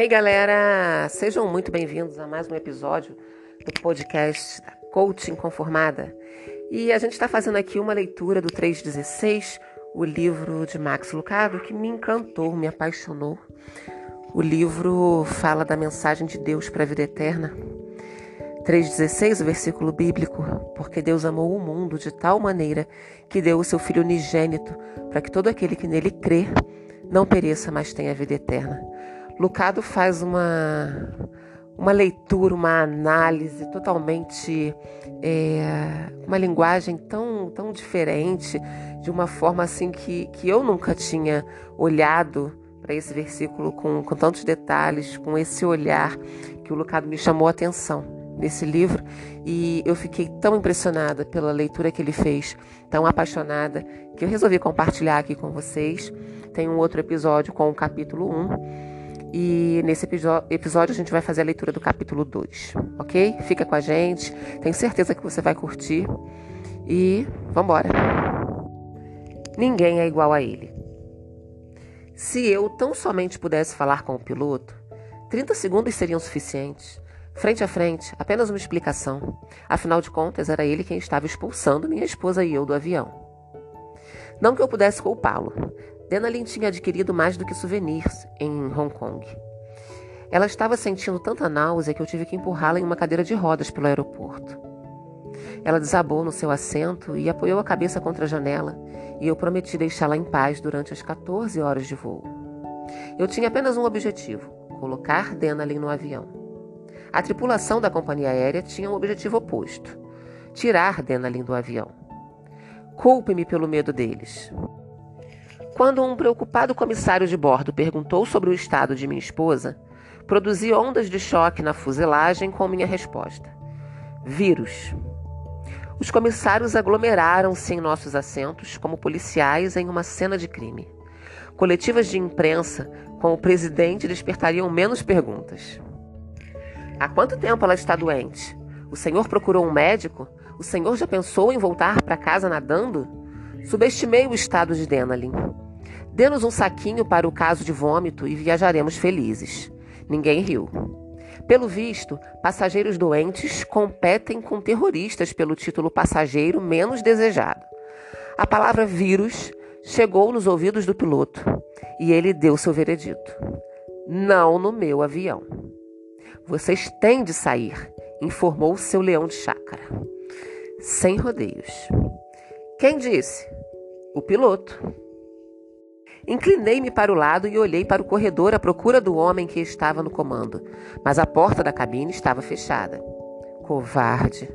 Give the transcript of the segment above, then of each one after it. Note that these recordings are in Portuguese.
Hey galera, sejam muito bem-vindos a mais um episódio do podcast Coaching Conformada. E a gente está fazendo aqui uma leitura do 316, o livro de Max Lucado, que me encantou, me apaixonou. O livro fala da mensagem de Deus para a vida eterna. 3,16, o versículo bíblico, porque Deus amou o mundo de tal maneira que deu o seu Filho unigênito, para que todo aquele que nele crê não pereça, mas tenha vida eterna. Lucado faz uma, uma leitura, uma análise totalmente. É, uma linguagem tão, tão diferente, de uma forma assim que, que eu nunca tinha olhado para esse versículo com, com tantos detalhes, com esse olhar que o Lucado me chamou a atenção nesse livro e eu fiquei tão impressionada pela leitura que ele fez, tão apaixonada, que eu resolvi compartilhar aqui com vocês. Tem um outro episódio com o capítulo 1 e nesse episódio a gente vai fazer a leitura do capítulo 2, ok? Fica com a gente, tenho certeza que você vai curtir. E vambora! Ninguém é igual a ele. Se eu tão somente pudesse falar com o piloto, 30 segundos seriam suficientes. Frente a frente, apenas uma explicação. Afinal de contas, era ele quem estava expulsando minha esposa e eu do avião. Não que eu pudesse culpá-lo. Denalyn tinha adquirido mais do que souvenirs em Hong Kong. Ela estava sentindo tanta náusea que eu tive que empurrá-la em uma cadeira de rodas pelo aeroporto. Ela desabou no seu assento e apoiou a cabeça contra a janela, e eu prometi deixá-la em paz durante as 14 horas de voo. Eu tinha apenas um objetivo: colocar Denalyn no avião. A tripulação da companhia aérea tinha um objetivo oposto: tirar Denalyn do avião. Culpe-me pelo medo deles. Quando um preocupado comissário de bordo perguntou sobre o estado de minha esposa, produzi ondas de choque na fuselagem com minha resposta: vírus. Os comissários aglomeraram-se em nossos assentos como policiais em uma cena de crime. Coletivas de imprensa com o presidente despertariam menos perguntas. Há quanto tempo ela está doente? O senhor procurou um médico? O senhor já pensou em voltar para casa nadando? Subestimei o estado de Denalyn. Dê-nos um saquinho para o caso de vômito e viajaremos felizes. Ninguém riu. Pelo visto, passageiros doentes competem com terroristas pelo título passageiro menos desejado. A palavra vírus chegou nos ouvidos do piloto e ele deu seu veredito. Não no meu avião. Vocês têm de sair, informou seu leão de chácara. Sem rodeios. Quem disse? O piloto. Inclinei-me para o lado e olhei para o corredor à procura do homem que estava no comando, mas a porta da cabine estava fechada. Covarde!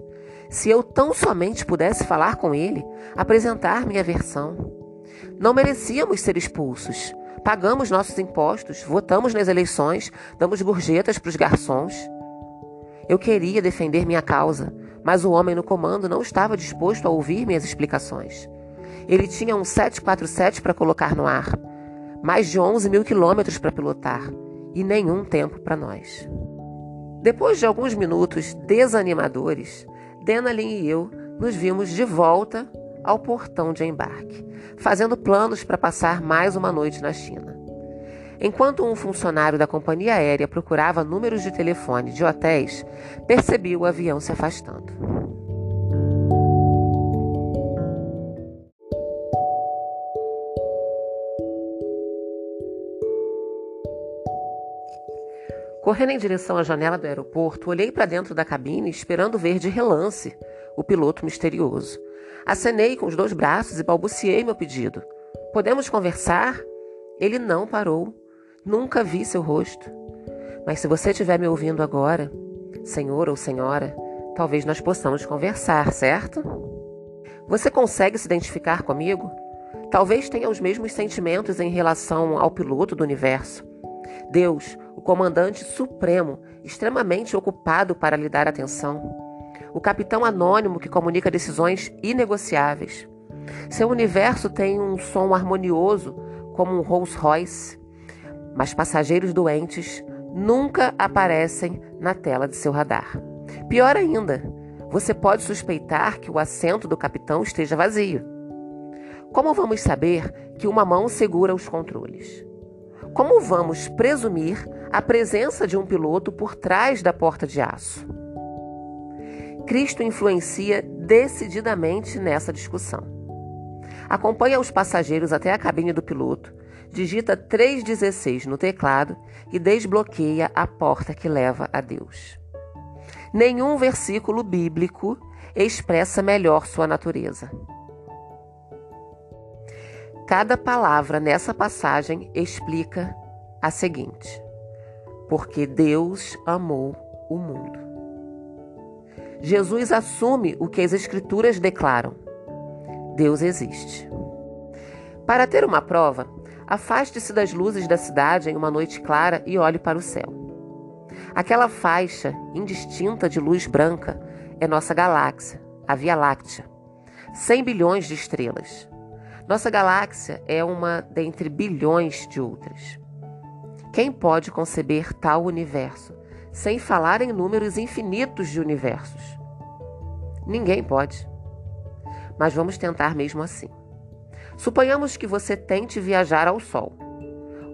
Se eu tão somente pudesse falar com ele, apresentar minha versão. Não merecíamos ser expulsos. Pagamos nossos impostos, votamos nas eleições, damos gorjetas para os garçons. Eu queria defender minha causa, mas o homem no comando não estava disposto a ouvir minhas explicações. Ele tinha um 747 para colocar no ar, mais de 11 mil quilômetros para pilotar e nenhum tempo para nós. Depois de alguns minutos desanimadores, Denalyn e eu nos vimos de volta ao portão de embarque, fazendo planos para passar mais uma noite na China. Enquanto um funcionário da companhia aérea procurava números de telefone de hotéis, percebi o avião se afastando. Correndo em direção à janela do aeroporto, olhei para dentro da cabine esperando ver de relance o piloto misterioso. Acenei com os dois braços e balbuciei meu pedido. Podemos conversar? Ele não parou. Nunca vi seu rosto. Mas se você estiver me ouvindo agora, senhor ou senhora, talvez nós possamos conversar, certo? Você consegue se identificar comigo? Talvez tenha os mesmos sentimentos em relação ao piloto do universo. Deus, comandante supremo, extremamente ocupado para lhe dar atenção. O capitão anônimo que comunica decisões inegociáveis. Seu universo tem um som harmonioso, como um Rolls Royce, mas passageiros doentes nunca aparecem na tela de seu radar. Pior ainda, você pode suspeitar que o assento do capitão esteja vazio. Como vamos saber que uma mão segura os controles? Como vamos presumir a presença de um piloto por trás da porta de aço? Cristo influencia decididamente nessa discussão. Acompanha os passageiros até a cabine do piloto, digita 316 no teclado e desbloqueia a porta que leva a Deus. Nenhum versículo bíblico expressa melhor sua natureza. Cada palavra nessa passagem explica a seguinte: porque Deus amou o mundo. Jesus assume o que as Escrituras declaram: Deus existe. Para ter uma prova, afaste-se das luzes da cidade em uma noite clara e olhe para o céu. Aquela faixa indistinta de luz branca é nossa galáxia, a Via Láctea. 100 bilhões de estrelas. Nossa galáxia é uma dentre bilhões de outras. Quem pode conceber tal universo, sem falar em números infinitos de universos? Ninguém pode. Mas vamos tentar mesmo assim. Suponhamos que você tente viajar ao Sol.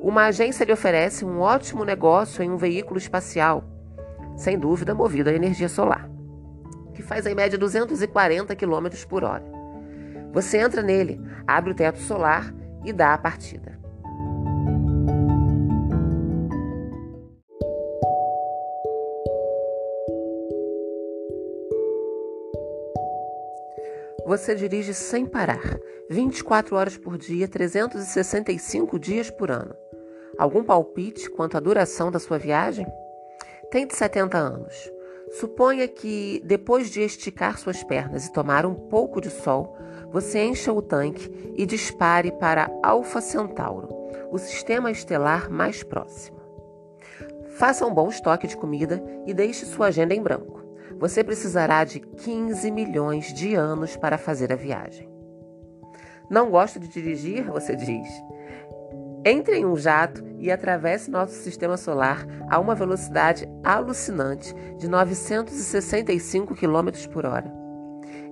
Uma agência lhe oferece um ótimo negócio em um veículo espacial, sem dúvida movido a energia solar, que faz em média 240 km por hora. Você entra nele, abre o teto solar e dá a partida. Você dirige sem parar, 24 horas por dia, 365 dias por ano. Algum palpite quanto à duração da sua viagem? Tem de 70 anos. Suponha que, depois de esticar suas pernas e tomar um pouco de sol, você encha o tanque e dispare para Alfa Centauro, o sistema estelar mais próximo. Faça um bom estoque de comida e deixe sua agenda em branco. Você precisará de 15 milhões de anos para fazer a viagem. Não gosto de dirigir? Você diz. Entre em um jato e atravesse nosso sistema solar a uma velocidade alucinante de 965 km por hora.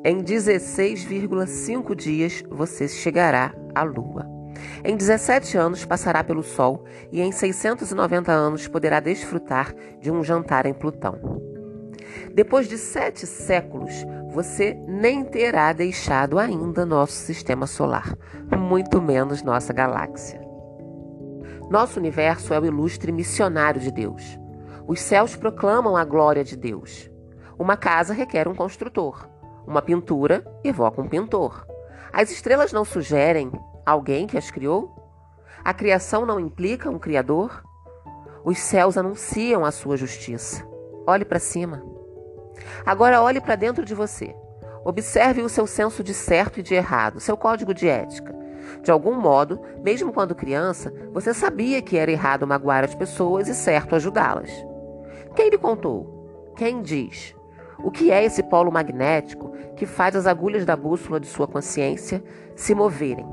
Em 16,5 dias você chegará à Lua. Em 17 anos passará pelo Sol e em 690 anos poderá desfrutar de um jantar em Plutão. Depois de sete séculos, você nem terá deixado ainda nosso sistema solar, muito menos nossa galáxia. Nosso universo é o ilustre missionário de Deus. Os céus proclamam a glória de Deus. Uma casa requer um construtor. Uma pintura evoca um pintor. As estrelas não sugerem alguém que as criou? A criação não implica um criador? Os céus anunciam a sua justiça. Olhe para cima. Agora olhe para dentro de você. Observe o seu senso de certo e de errado, seu código de ética. De algum modo, mesmo quando criança, você sabia que era errado magoar as pessoas e certo ajudá-las. Quem lhe contou? Quem diz? O que é esse polo magnético que faz as agulhas da bússola de sua consciência se moverem?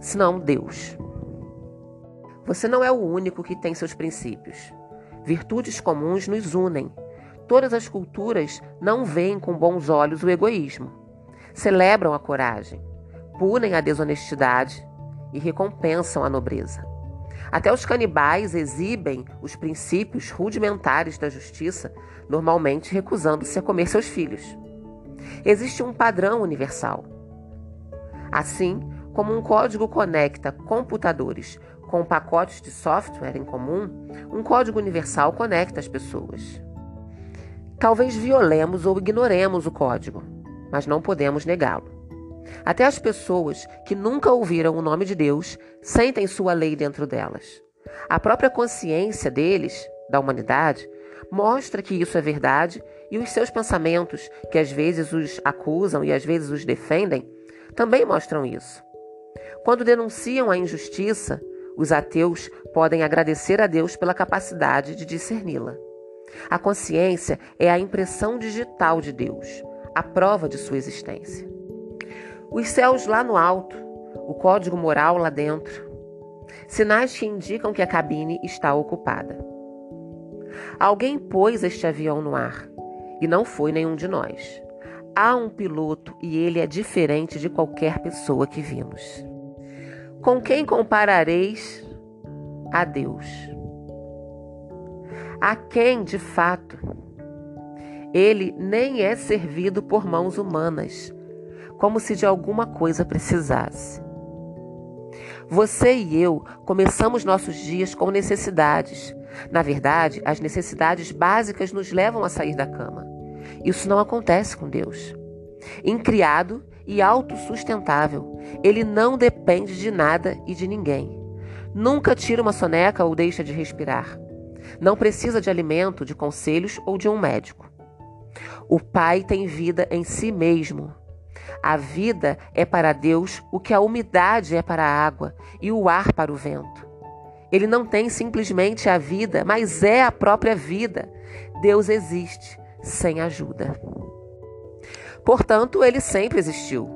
Senão Deus. Você não é o único que tem seus princípios. Virtudes comuns nos unem. Todas as culturas não veem com bons olhos o egoísmo. Celebram a coragem, punem a desonestidade e recompensam a nobreza. Até os canibais exibem os princípios rudimentares da justiça, normalmente recusando-se a comer seus filhos. Existe um padrão universal. Assim como um código conecta computadores com pacotes de software em comum, um código universal conecta as pessoas. Talvez violemos ou ignoremos o código, mas não podemos negá-lo. Até as pessoas que nunca ouviram o nome de Deus sentem sua lei dentro delas. A própria consciência deles, da humanidade, mostra que isso é verdade e os seus pensamentos, que às vezes os acusam e às vezes os defendem, também mostram isso. Quando denunciam a injustiça, os ateus podem agradecer a Deus pela capacidade de discerni-la. A consciência é a impressão digital de Deus, a prova de sua existência. Os céus lá no alto, o código moral lá dentro. Sinais que indicam que a cabine está ocupada. Alguém pôs este avião no ar e não foi nenhum de nós. Há um piloto e ele é diferente de qualquer pessoa que vimos. Com quem comparareis a Deus. A quem, de fato, ele nem é servido por mãos humanas, como se de alguma coisa precisasse. Você e eu começamos nossos dias com necessidades. Na verdade, as necessidades básicas nos levam a sair da cama. Isso não acontece com Deus. Incriado e autossustentável, ele não depende de nada e de ninguém. Nunca tira uma soneca ou deixa de respirar. Não precisa de alimento, de conselhos ou de um médico. O Pai tem vida em si mesmo. A vida é para Deus o que a umidade é para a água e o ar para o vento. Ele não tem simplesmente a vida, mas é a própria vida. Deus existe sem ajuda. Portanto, ele sempre existiu.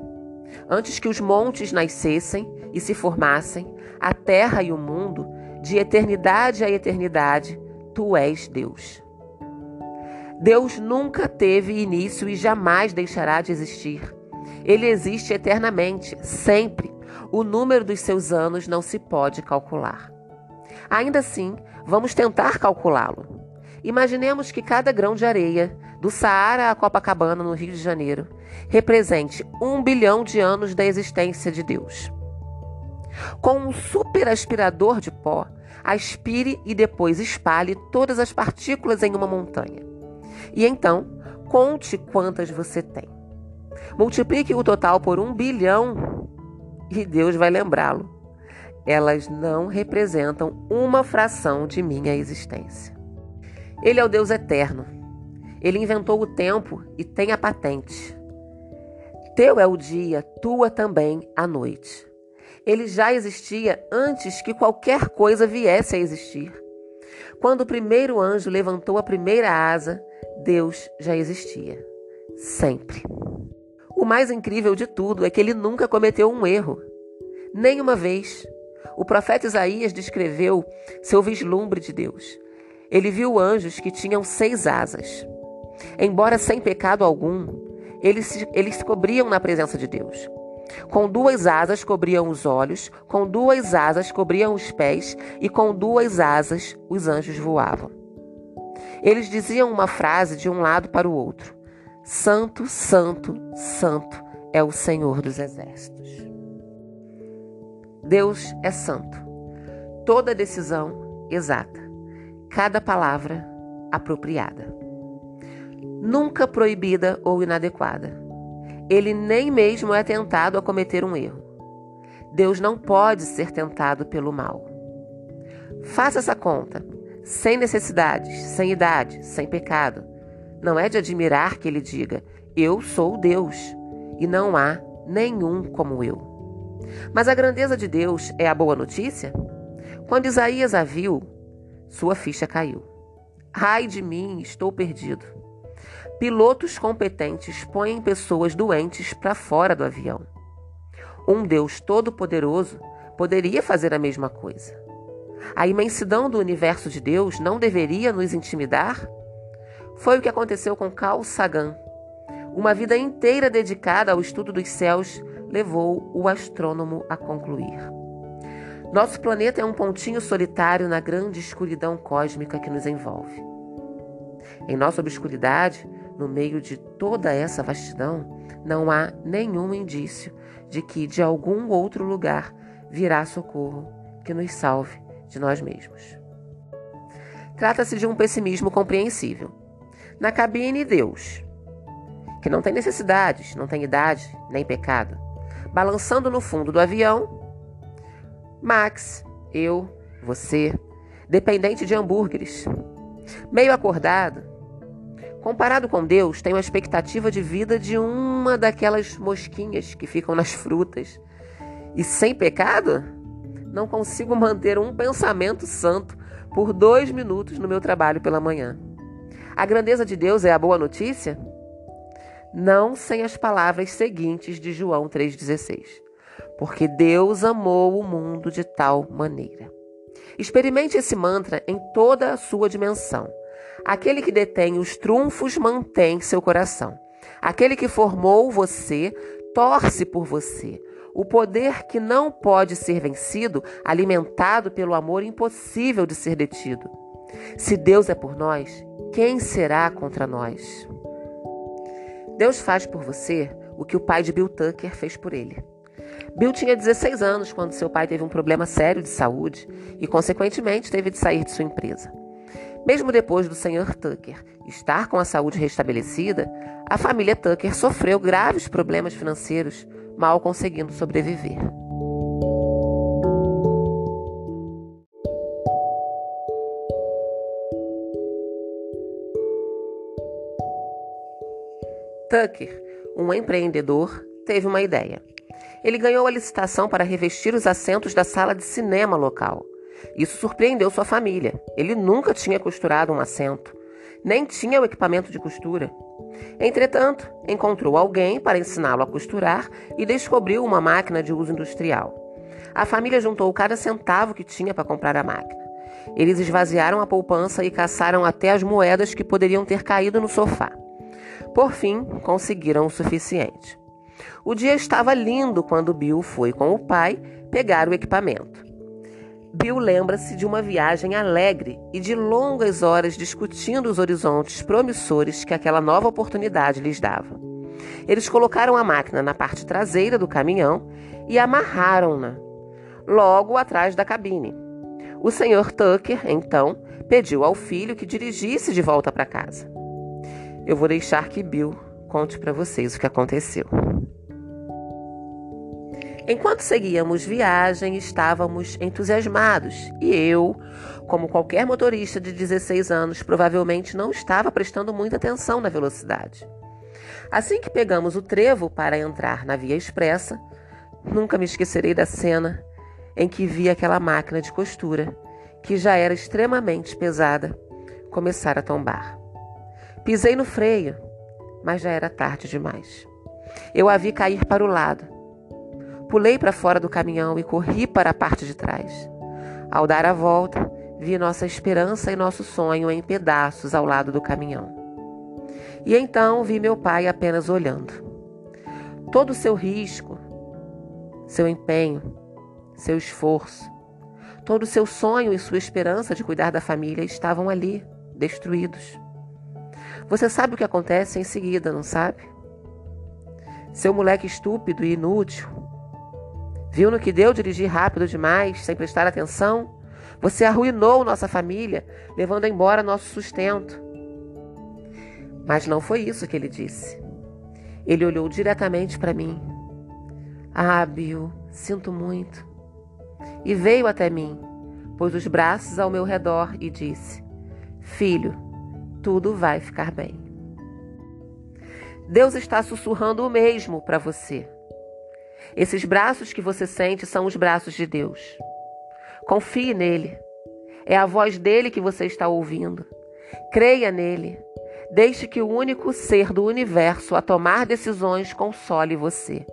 Antes que os montes nascessem e se formassem, a terra e o mundo, de eternidade a eternidade, tu és Deus. Deus nunca teve início e jamais deixará de existir. Ele existe eternamente, sempre. O número dos seus anos não se pode calcular. Ainda assim, vamos tentar calculá-lo. Imaginemos que cada grão de areia, do Saara a Copacabana, no Rio de Janeiro, represente um bilhão de anos da existência de Deus. Com um super aspirador de pó, aspire e depois espalhe todas as partículas em uma montanha. E então, conte quantas você tem. Multiplique o total por um bilhão e Deus vai lembrá-lo. Elas não representam uma fração de minha existência. Ele é o Deus eterno. Ele inventou o tempo e tem a patente. Teu é o dia, tua também a noite. Ele já existia antes que qualquer coisa viesse a existir. Quando o primeiro anjo levantou a primeira asa, Deus já existia. Sempre. O mais incrível de tudo é que ele nunca cometeu um erro. Nem uma vez. O profeta Isaías descreveu seu vislumbre de Deus. Ele viu anjos que tinham seis asas. Embora sem pecado algum, eles se, eles se cobriam na presença de Deus. Com duas asas cobriam os olhos, com duas asas cobriam os pés, e com duas asas os anjos voavam. Eles diziam uma frase de um lado para o outro: Santo, Santo, Santo é o Senhor dos Exércitos. Deus é santo. Toda decisão exata, cada palavra apropriada. Nunca proibida ou inadequada ele nem mesmo é tentado a cometer um erro. Deus não pode ser tentado pelo mal. Faça essa conta, sem necessidades, sem idade, sem pecado. Não é de admirar que ele diga: Eu sou Deus, e não há nenhum como eu. Mas a grandeza de Deus é a boa notícia? Quando Isaías a viu, sua ficha caiu. Ai de mim, estou perdido. Pilotos competentes põem pessoas doentes para fora do avião. Um Deus todo-poderoso poderia fazer a mesma coisa. A imensidão do universo de Deus não deveria nos intimidar? Foi o que aconteceu com Carl Sagan. Uma vida inteira dedicada ao estudo dos céus levou o astrônomo a concluir. Nosso planeta é um pontinho solitário na grande escuridão cósmica que nos envolve. Em nossa obscuridade, no meio de toda essa vastidão, não há nenhum indício de que de algum outro lugar virá socorro que nos salve de nós mesmos. Trata-se de um pessimismo compreensível. Na cabine, Deus, que não tem necessidades, não tem idade, nem pecado. Balançando no fundo do avião, Max, eu, você, dependente de hambúrgueres. Meio acordado, Comparado com Deus, tenho a expectativa de vida de uma daquelas mosquinhas que ficam nas frutas. E sem pecado, não consigo manter um pensamento santo por dois minutos no meu trabalho pela manhã. A grandeza de Deus é a boa notícia? Não sem as palavras seguintes de João 3,16. Porque Deus amou o mundo de tal maneira. Experimente esse mantra em toda a sua dimensão. Aquele que detém os trunfos mantém seu coração. Aquele que formou você torce por você. O poder que não pode ser vencido, alimentado pelo amor impossível de ser detido. Se Deus é por nós, quem será contra nós? Deus faz por você o que o pai de Bill Tucker fez por ele. Bill tinha 16 anos quando seu pai teve um problema sério de saúde e, consequentemente, teve de sair de sua empresa. Mesmo depois do Sr. Tucker estar com a saúde restabelecida, a família Tucker sofreu graves problemas financeiros, mal conseguindo sobreviver. Tucker, um empreendedor, teve uma ideia. Ele ganhou a licitação para revestir os assentos da sala de cinema local. Isso surpreendeu sua família. Ele nunca tinha costurado um assento, nem tinha o equipamento de costura. Entretanto, encontrou alguém para ensiná-lo a costurar e descobriu uma máquina de uso industrial. A família juntou cada centavo que tinha para comprar a máquina. Eles esvaziaram a poupança e caçaram até as moedas que poderiam ter caído no sofá. Por fim, conseguiram o suficiente. O dia estava lindo quando Bill foi com o pai pegar o equipamento. Bill lembra-se de uma viagem alegre e de longas horas discutindo os horizontes promissores que aquela nova oportunidade lhes dava. Eles colocaram a máquina na parte traseira do caminhão e amarraram-na logo atrás da cabine. O Sr. Tucker, então, pediu ao filho que dirigisse de volta para casa. Eu vou deixar que Bill conte para vocês o que aconteceu. Enquanto seguíamos viagem, estávamos entusiasmados e eu, como qualquer motorista de 16 anos, provavelmente não estava prestando muita atenção na velocidade. Assim que pegamos o trevo para entrar na via expressa, nunca me esquecerei da cena em que vi aquela máquina de costura, que já era extremamente pesada, começar a tombar. Pisei no freio, mas já era tarde demais. Eu a vi cair para o lado Pulei para fora do caminhão e corri para a parte de trás. Ao dar a volta, vi nossa esperança e nosso sonho em pedaços ao lado do caminhão. E então vi meu pai apenas olhando. Todo o seu risco, seu empenho, seu esforço, todo o seu sonho e sua esperança de cuidar da família estavam ali, destruídos. Você sabe o que acontece em seguida, não sabe? Seu moleque estúpido e inútil Viu no que deu dirigir rápido demais, sem prestar atenção? Você arruinou nossa família, levando embora nosso sustento. Mas não foi isso que ele disse. Ele olhou diretamente para mim. Ah, Bill, sinto muito. E veio até mim, pôs os braços ao meu redor e disse: Filho, tudo vai ficar bem. Deus está sussurrando o mesmo para você. Esses braços que você sente são os braços de Deus. Confie nele. É a voz dele que você está ouvindo. Creia nele. Deixe que o único ser do universo a tomar decisões console você.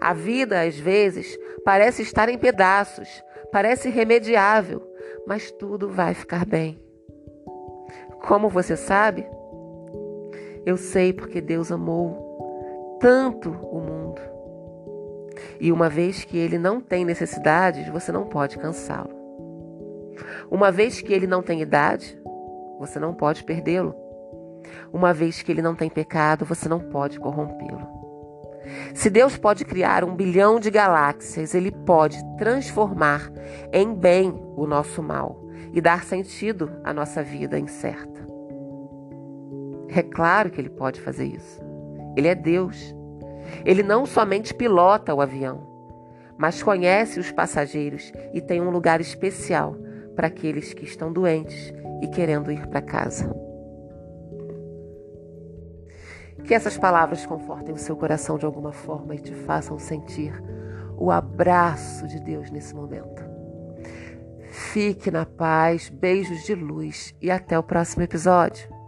A vida, às vezes, parece estar em pedaços, parece irremediável, mas tudo vai ficar bem. Como você sabe? Eu sei porque Deus amou tanto o mundo e uma vez que ele não tem necessidades, você não pode cansá-lo. Uma vez que ele não tem idade, você não pode perdê-lo. Uma vez que ele não tem pecado, você não pode corrompê-lo. Se Deus pode criar um bilhão de galáxias, ele pode transformar em bem o nosso mal e dar sentido à nossa vida incerta. É claro que ele pode fazer isso. Ele é Deus. Ele não somente pilota o avião, mas conhece os passageiros e tem um lugar especial para aqueles que estão doentes e querendo ir para casa. Que essas palavras confortem o seu coração de alguma forma e te façam sentir o abraço de Deus nesse momento. Fique na paz, beijos de luz e até o próximo episódio.